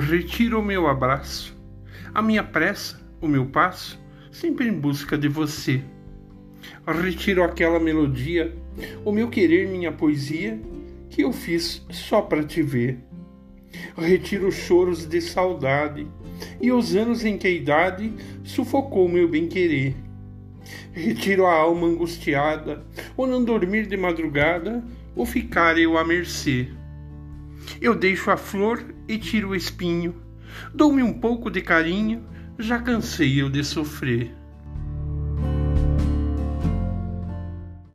Retiro o meu abraço, a minha pressa, o meu passo, sempre em busca de você. Retiro aquela melodia, o meu querer, minha poesia, que eu fiz só para te ver. Retiro os choros de saudade e os anos em que a idade sufocou meu bem-querer. Retiro a alma angustiada, ou não dormir de madrugada, ou ficar eu à mercê. Eu deixo a flor e tiro o espinho. Dou-me um pouco de carinho, já cansei eu de sofrer.